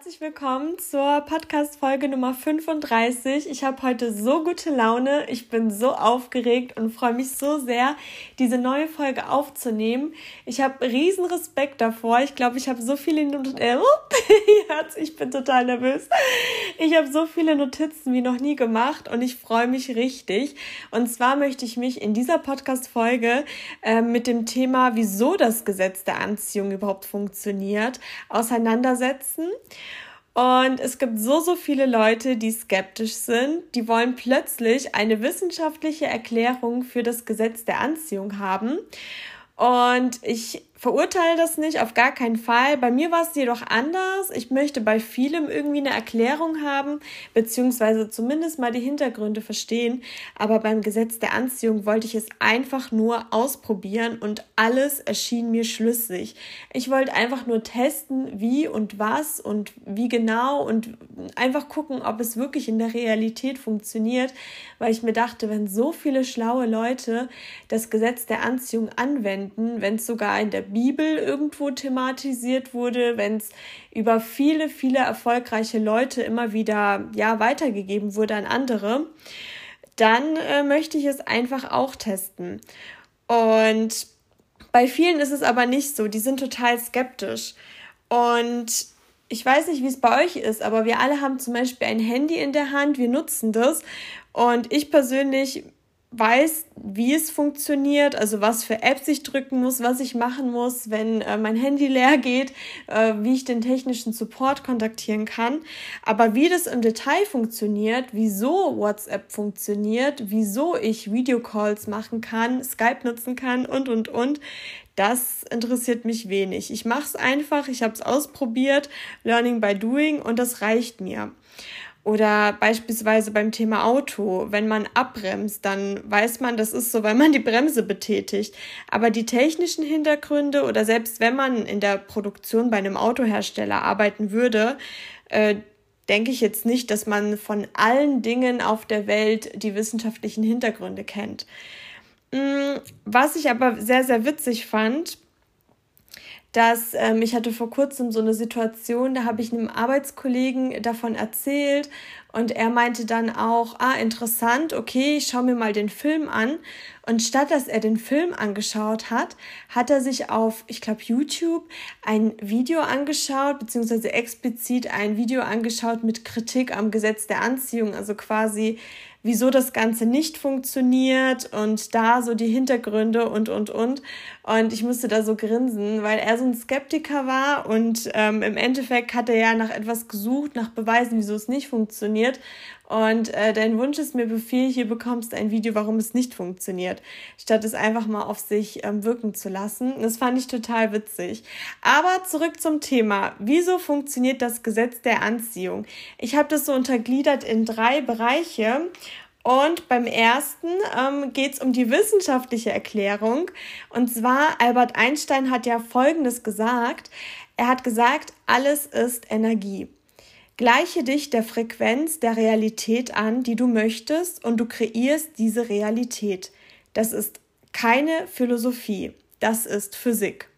Herzlich willkommen zur Podcast-Folge Nummer 35. Ich habe heute so gute Laune. Ich bin so aufgeregt und freue mich so sehr, diese neue Folge aufzunehmen. Ich habe riesen Respekt davor. Ich glaube, ich habe so viele Notizen. Äh, ich bin total nervös. Ich habe so viele Notizen wie noch nie gemacht und ich freue mich richtig. Und zwar möchte ich mich in dieser Podcast-Folge äh, mit dem Thema, wieso das Gesetz der Anziehung überhaupt funktioniert, auseinandersetzen. Und es gibt so, so viele Leute, die skeptisch sind, die wollen plötzlich eine wissenschaftliche Erklärung für das Gesetz der Anziehung haben. Und ich verurteile das nicht, auf gar keinen Fall. Bei mir war es jedoch anders. Ich möchte bei vielem irgendwie eine Erklärung haben, beziehungsweise zumindest mal die Hintergründe verstehen. Aber beim Gesetz der Anziehung wollte ich es einfach nur ausprobieren und alles erschien mir schlüssig. Ich wollte einfach nur testen, wie und was und wie genau und einfach gucken, ob es wirklich in der Realität funktioniert, weil ich mir dachte, wenn so viele schlaue Leute das Gesetz der Anziehung anwenden, wenn es sogar in der Bibel irgendwo thematisiert wurde, wenn es über viele, viele erfolgreiche Leute immer wieder ja weitergegeben wurde an andere, dann äh, möchte ich es einfach auch testen. Und bei vielen ist es aber nicht so, die sind total skeptisch. Und ich weiß nicht, wie es bei euch ist, aber wir alle haben zum Beispiel ein Handy in der Hand, wir nutzen das. Und ich persönlich weiß, wie es funktioniert, also was für Apps ich drücken muss, was ich machen muss, wenn äh, mein Handy leer geht, äh, wie ich den technischen Support kontaktieren kann. Aber wie das im Detail funktioniert, wieso WhatsApp funktioniert, wieso ich Videocalls machen kann, Skype nutzen kann und, und, und, das interessiert mich wenig. Ich mache es einfach, ich habe es ausprobiert, Learning by Doing und das reicht mir. Oder beispielsweise beim Thema Auto, wenn man abbremst, dann weiß man, das ist so, weil man die Bremse betätigt. Aber die technischen Hintergründe oder selbst wenn man in der Produktion bei einem Autohersteller arbeiten würde, äh, denke ich jetzt nicht, dass man von allen Dingen auf der Welt die wissenschaftlichen Hintergründe kennt. Mm, was ich aber sehr, sehr witzig fand, dass ähm, ich hatte vor kurzem so eine Situation, da habe ich einem Arbeitskollegen davon erzählt und er meinte dann auch, ah, interessant, okay, ich schaue mir mal den Film an. Und statt dass er den Film angeschaut hat, hat er sich auf, ich glaube, YouTube ein Video angeschaut, beziehungsweise explizit ein Video angeschaut mit Kritik am Gesetz der Anziehung, also quasi wieso das Ganze nicht funktioniert und da so die Hintergründe und, und, und. Und ich musste da so grinsen, weil er so ein Skeptiker war und ähm, im Endeffekt hat er ja nach etwas gesucht, nach Beweisen, wieso es nicht funktioniert. Und äh, dein Wunsch ist mir Befehl, hier bekommst du ein Video, warum es nicht funktioniert, statt es einfach mal auf sich ähm, wirken zu lassen. Das fand ich total witzig. Aber zurück zum Thema. Wieso funktioniert das Gesetz der Anziehung? Ich habe das so untergliedert in drei Bereiche. Und beim ersten ähm, geht es um die wissenschaftliche Erklärung. Und zwar, Albert Einstein hat ja Folgendes gesagt. Er hat gesagt, alles ist Energie. Gleiche dich der Frequenz der Realität an, die du möchtest, und du kreierst diese Realität. Das ist keine Philosophie, das ist Physik.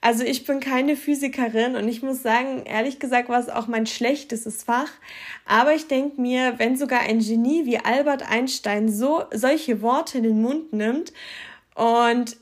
Also ich bin keine Physikerin und ich muss sagen, ehrlich gesagt war es auch mein schlechtestes Fach. Aber ich denke mir, wenn sogar ein Genie wie Albert Einstein so solche Worte in den Mund nimmt und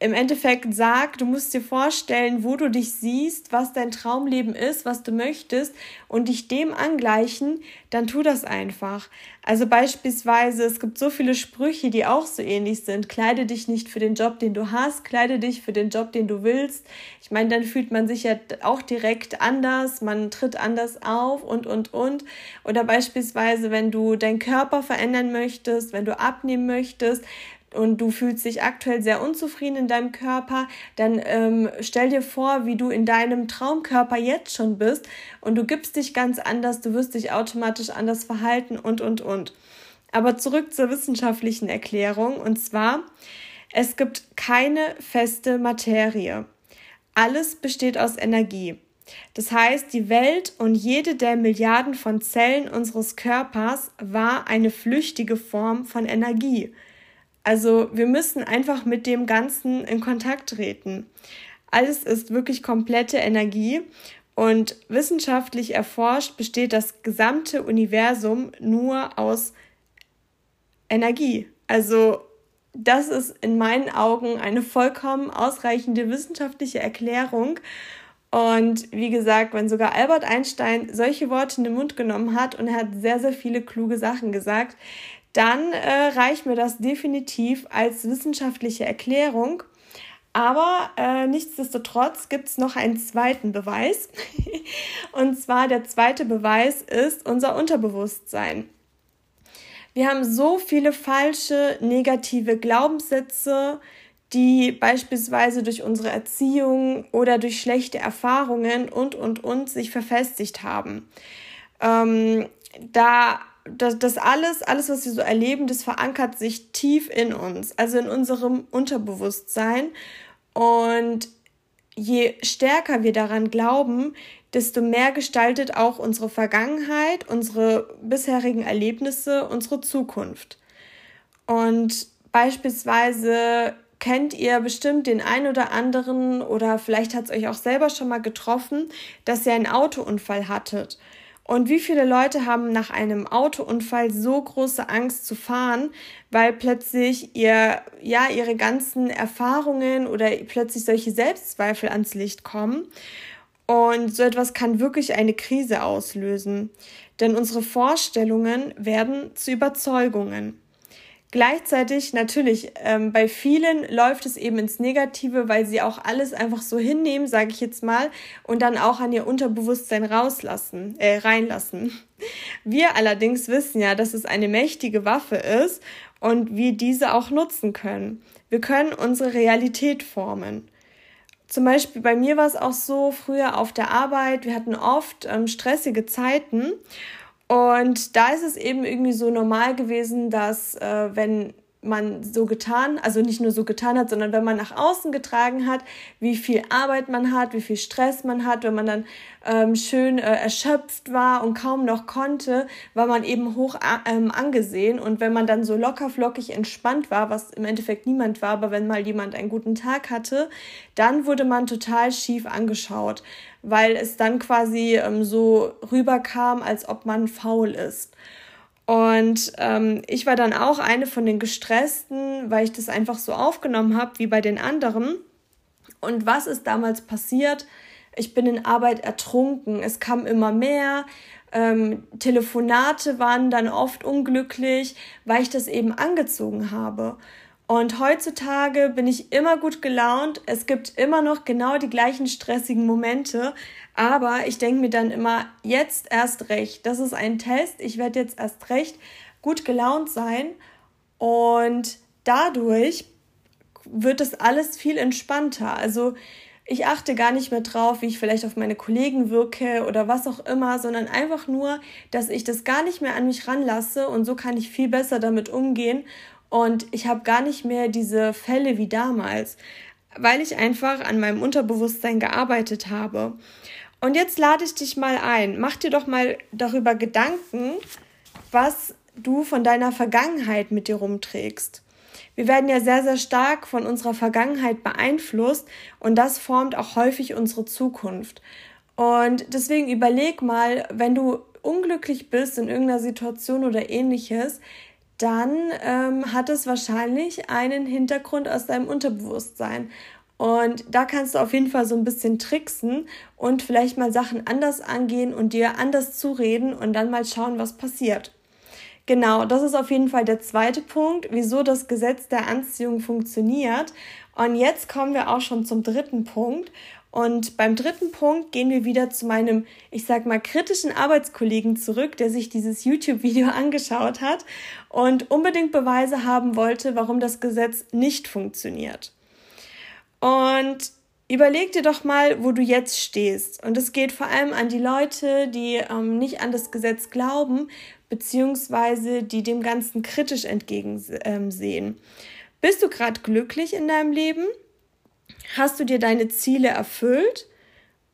im Endeffekt sagt, du musst dir vorstellen, wo du dich siehst, was dein Traumleben ist, was du möchtest und dich dem angleichen, dann tu das einfach. Also beispielsweise, es gibt so viele Sprüche, die auch so ähnlich sind. Kleide dich nicht für den Job, den du hast, kleide dich für den Job, den du willst. Ich meine, dann fühlt man sich ja auch direkt anders, man tritt anders auf und, und, und. Oder beispielsweise, wenn du deinen Körper verändern möchtest, wenn du abnehmen möchtest, und du fühlst dich aktuell sehr unzufrieden in deinem Körper, dann ähm, stell dir vor, wie du in deinem Traumkörper jetzt schon bist und du gibst dich ganz anders, du wirst dich automatisch anders verhalten und, und, und. Aber zurück zur wissenschaftlichen Erklärung und zwar, es gibt keine feste Materie. Alles besteht aus Energie. Das heißt, die Welt und jede der Milliarden von Zellen unseres Körpers war eine flüchtige Form von Energie. Also wir müssen einfach mit dem Ganzen in Kontakt treten. Alles ist wirklich komplette Energie Und wissenschaftlich erforscht besteht das gesamte Universum nur aus Energie. Also das ist in meinen Augen eine vollkommen ausreichende wissenschaftliche Erklärung. Und wie gesagt, wenn sogar Albert Einstein solche Worte in den Mund genommen hat und er hat sehr, sehr viele kluge Sachen gesagt, dann äh, reicht mir das definitiv als wissenschaftliche Erklärung. Aber äh, nichtsdestotrotz gibt es noch einen zweiten Beweis. und zwar der zweite Beweis ist unser Unterbewusstsein. Wir haben so viele falsche negative Glaubenssätze, die beispielsweise durch unsere Erziehung oder durch schlechte Erfahrungen und, und, und sich verfestigt haben. Ähm, da das, das alles, alles, was wir so erleben, das verankert sich tief in uns, also in unserem Unterbewusstsein. Und je stärker wir daran glauben, desto mehr gestaltet auch unsere Vergangenheit, unsere bisherigen Erlebnisse, unsere Zukunft. Und beispielsweise kennt ihr bestimmt den einen oder anderen oder vielleicht hat es euch auch selber schon mal getroffen, dass ihr einen Autounfall hattet. Und wie viele Leute haben nach einem Autounfall so große Angst zu fahren, weil plötzlich ihr, ja, ihre ganzen Erfahrungen oder plötzlich solche Selbstzweifel ans Licht kommen. Und so etwas kann wirklich eine Krise auslösen. Denn unsere Vorstellungen werden zu Überzeugungen. Gleichzeitig natürlich, ähm, bei vielen läuft es eben ins Negative, weil sie auch alles einfach so hinnehmen, sage ich jetzt mal, und dann auch an ihr Unterbewusstsein rauslassen, äh, reinlassen. Wir allerdings wissen ja, dass es eine mächtige Waffe ist und wir diese auch nutzen können. Wir können unsere Realität formen. Zum Beispiel bei mir war es auch so, früher auf der Arbeit, wir hatten oft ähm, stressige Zeiten und da ist es eben irgendwie so normal gewesen, dass äh, wenn man so getan, also nicht nur so getan hat, sondern wenn man nach außen getragen hat, wie viel Arbeit man hat, wie viel Stress man hat, wenn man dann ähm, schön äh, erschöpft war und kaum noch konnte, war man eben hoch ähm, angesehen. Und wenn man dann so locker flockig entspannt war, was im Endeffekt niemand war, aber wenn mal jemand einen guten Tag hatte, dann wurde man total schief angeschaut, weil es dann quasi ähm, so rüberkam, als ob man faul ist. Und ähm, ich war dann auch eine von den gestressten, weil ich das einfach so aufgenommen habe wie bei den anderen. Und was ist damals passiert? Ich bin in Arbeit ertrunken. Es kam immer mehr. Ähm, Telefonate waren dann oft unglücklich, weil ich das eben angezogen habe. Und heutzutage bin ich immer gut gelaunt. Es gibt immer noch genau die gleichen stressigen Momente. Aber ich denke mir dann immer, jetzt erst recht. Das ist ein Test. Ich werde jetzt erst recht gut gelaunt sein. Und dadurch wird das alles viel entspannter. Also ich achte gar nicht mehr drauf, wie ich vielleicht auf meine Kollegen wirke oder was auch immer, sondern einfach nur, dass ich das gar nicht mehr an mich ranlasse und so kann ich viel besser damit umgehen und ich habe gar nicht mehr diese Fälle wie damals, weil ich einfach an meinem Unterbewusstsein gearbeitet habe. Und jetzt lade ich dich mal ein. Mach dir doch mal darüber Gedanken, was du von deiner Vergangenheit mit dir rumträgst. Wir werden ja sehr, sehr stark von unserer Vergangenheit beeinflusst und das formt auch häufig unsere Zukunft. Und deswegen überleg mal, wenn du unglücklich bist in irgendeiner Situation oder ähnliches, dann ähm, hat es wahrscheinlich einen Hintergrund aus deinem Unterbewusstsein. Und da kannst du auf jeden Fall so ein bisschen tricksen und vielleicht mal Sachen anders angehen und dir anders zureden und dann mal schauen, was passiert. Genau, das ist auf jeden Fall der zweite Punkt, wieso das Gesetz der Anziehung funktioniert. Und jetzt kommen wir auch schon zum dritten Punkt. Und beim dritten Punkt gehen wir wieder zu meinem, ich sag mal, kritischen Arbeitskollegen zurück, der sich dieses YouTube-Video angeschaut hat und unbedingt Beweise haben wollte, warum das Gesetz nicht funktioniert. Und überleg dir doch mal, wo du jetzt stehst. Und es geht vor allem an die Leute, die ähm, nicht an das Gesetz glauben, beziehungsweise die dem Ganzen kritisch entgegensehen. Ähm, Bist du gerade glücklich in deinem Leben? Hast du dir deine Ziele erfüllt?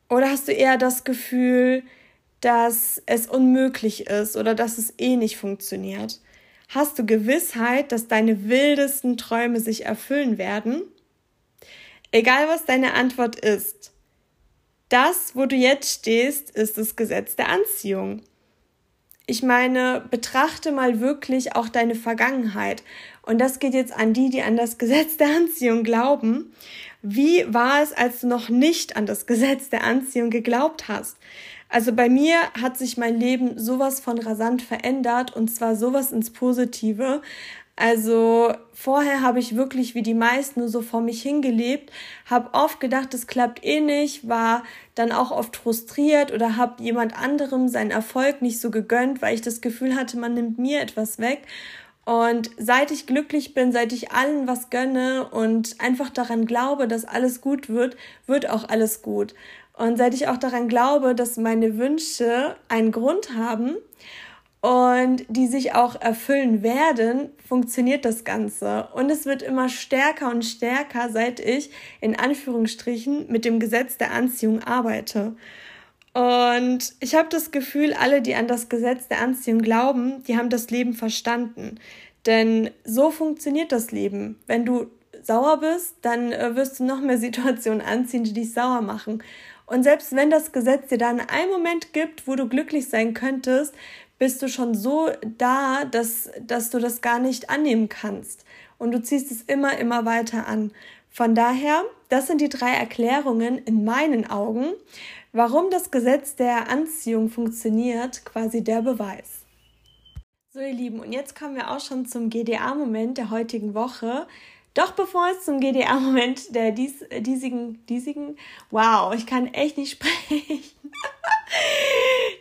Oder hast du eher das Gefühl, dass es unmöglich ist oder dass es eh nicht funktioniert? Hast du Gewissheit, dass deine wildesten Träume sich erfüllen werden? Egal was deine Antwort ist, das, wo du jetzt stehst, ist das Gesetz der Anziehung. Ich meine, betrachte mal wirklich auch deine Vergangenheit. Und das geht jetzt an die, die an das Gesetz der Anziehung glauben. Wie war es, als du noch nicht an das Gesetz der Anziehung geglaubt hast? Also bei mir hat sich mein Leben sowas von rasant verändert und zwar sowas ins Positive. Also vorher habe ich wirklich wie die meisten nur so vor mich hingelebt, habe oft gedacht, es klappt eh nicht, war dann auch oft frustriert oder habe jemand anderem seinen Erfolg nicht so gegönnt, weil ich das Gefühl hatte, man nimmt mir etwas weg. Und seit ich glücklich bin, seit ich allen was gönne und einfach daran glaube, dass alles gut wird, wird auch alles gut. Und seit ich auch daran glaube, dass meine Wünsche einen Grund haben und die sich auch erfüllen werden, funktioniert das Ganze. Und es wird immer stärker und stärker, seit ich in Anführungsstrichen mit dem Gesetz der Anziehung arbeite. Und ich habe das Gefühl, alle, die an das Gesetz der Anziehung glauben, die haben das Leben verstanden. Denn so funktioniert das Leben. Wenn du sauer bist, dann äh, wirst du noch mehr Situationen anziehen, die dich sauer machen. Und selbst wenn das Gesetz dir dann einen Moment gibt, wo du glücklich sein könntest, bist du schon so da, dass, dass du das gar nicht annehmen kannst. Und du ziehst es immer, immer weiter an. Von daher, das sind die drei Erklärungen in meinen Augen, warum das Gesetz der Anziehung funktioniert, quasi der Beweis. So, ihr Lieben, und jetzt kommen wir auch schon zum GDA-Moment der heutigen Woche. Doch bevor es zum GDA-Moment der dies, diesigen, diesigen, wow, ich kann echt nicht sprechen,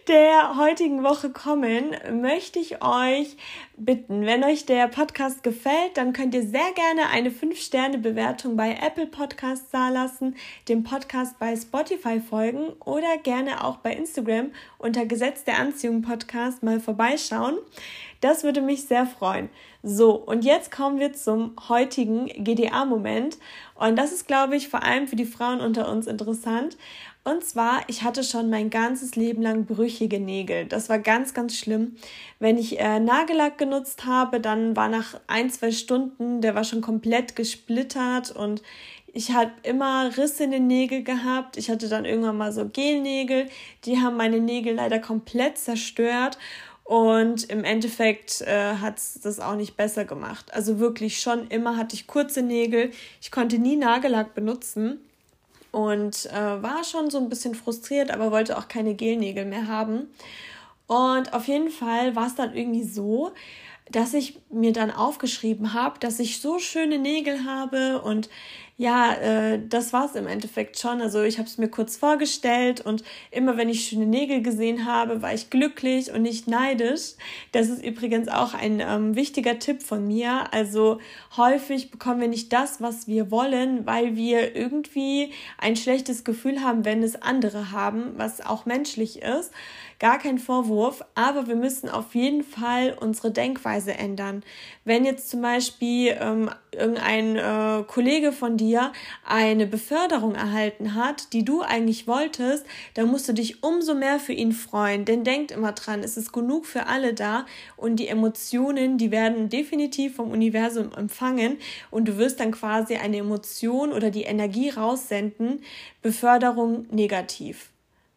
der heutigen Woche kommen, möchte ich euch bitten, wenn euch der Podcast gefällt, dann könnt ihr sehr gerne eine 5-Sterne-Bewertung bei Apple Podcasts lassen, dem Podcast bei Spotify folgen oder gerne auch bei Instagram unter Gesetz der Anziehung Podcast mal vorbeischauen. Das würde mich sehr freuen. So, und jetzt kommen wir zum heutigen GDA-Moment. Und das ist, glaube ich, vor allem für die Frauen unter uns interessant. Und zwar, ich hatte schon mein ganzes Leben lang brüchige Nägel. Das war ganz, ganz schlimm. Wenn ich äh, Nagellack genutzt habe, dann war nach ein, zwei Stunden, der war schon komplett gesplittert und ich habe immer Risse in den Nägeln gehabt. Ich hatte dann irgendwann mal so Gelnägel. Die haben meine Nägel leider komplett zerstört. Und im Endeffekt äh, hat es das auch nicht besser gemacht. Also wirklich schon immer hatte ich kurze Nägel. Ich konnte nie Nagellack benutzen und äh, war schon so ein bisschen frustriert, aber wollte auch keine Gelnägel mehr haben. Und auf jeden Fall war es dann irgendwie so, dass ich mir dann aufgeschrieben habe, dass ich so schöne Nägel habe und ja, äh, das war es im Endeffekt schon. Also ich habe es mir kurz vorgestellt und immer wenn ich schöne Nägel gesehen habe, war ich glücklich und nicht neidisch. Das ist übrigens auch ein ähm, wichtiger Tipp von mir. Also häufig bekommen wir nicht das, was wir wollen, weil wir irgendwie ein schlechtes Gefühl haben, wenn es andere haben, was auch menschlich ist gar kein Vorwurf, aber wir müssen auf jeden Fall unsere Denkweise ändern. Wenn jetzt zum Beispiel ähm, irgendein äh, Kollege von dir eine Beförderung erhalten hat, die du eigentlich wolltest, dann musst du dich umso mehr für ihn freuen. Denn denkt immer dran, es ist genug für alle da und die Emotionen, die werden definitiv vom Universum empfangen und du wirst dann quasi eine Emotion oder die Energie raussenden, Beförderung negativ.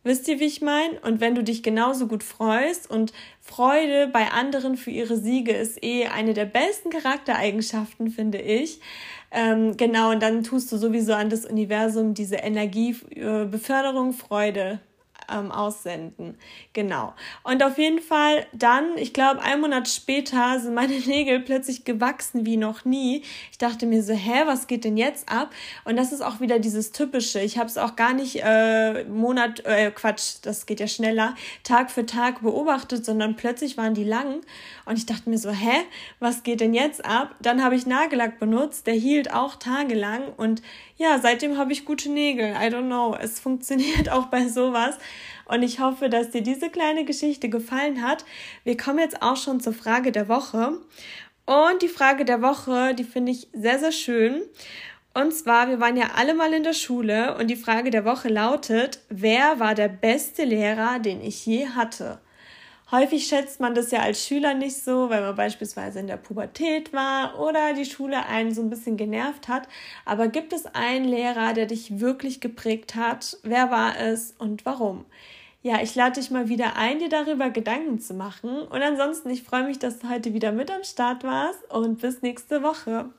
Wisst ihr, wie ich meine? Und wenn du dich genauso gut freust und Freude bei anderen für ihre Siege ist eh eine der besten Charaktereigenschaften, finde ich. Ähm, genau, und dann tust du sowieso an das Universum diese Energie, äh, Freude ähm, aussenden. Genau. Und auf jeden Fall dann, ich glaube, einen Monat später sind meine Nägel plötzlich gewachsen wie noch nie. Ich dachte mir so, hä, was geht denn jetzt ab? Und das ist auch wieder dieses typische. Ich habe es auch gar nicht äh, Monat, äh, Quatsch, das geht ja schneller, Tag für Tag beobachtet, sondern plötzlich waren die lang. Und ich dachte mir so, hä, was geht denn jetzt ab? Dann habe ich Nagellack benutzt, der hielt auch tagelang und ja, seitdem habe ich gute Nägel. I don't know. Es funktioniert auch bei sowas. Und ich hoffe, dass dir diese kleine Geschichte gefallen hat. Wir kommen jetzt auch schon zur Frage der Woche. Und die Frage der Woche, die finde ich sehr, sehr schön. Und zwar, wir waren ja alle mal in der Schule und die Frage der Woche lautet, wer war der beste Lehrer, den ich je hatte? Häufig schätzt man das ja als Schüler nicht so, weil man beispielsweise in der Pubertät war oder die Schule einen so ein bisschen genervt hat. Aber gibt es einen Lehrer, der dich wirklich geprägt hat? Wer war es und warum? Ja, ich lade dich mal wieder ein, dir darüber Gedanken zu machen. Und ansonsten, ich freue mich, dass du heute wieder mit am Start warst und bis nächste Woche.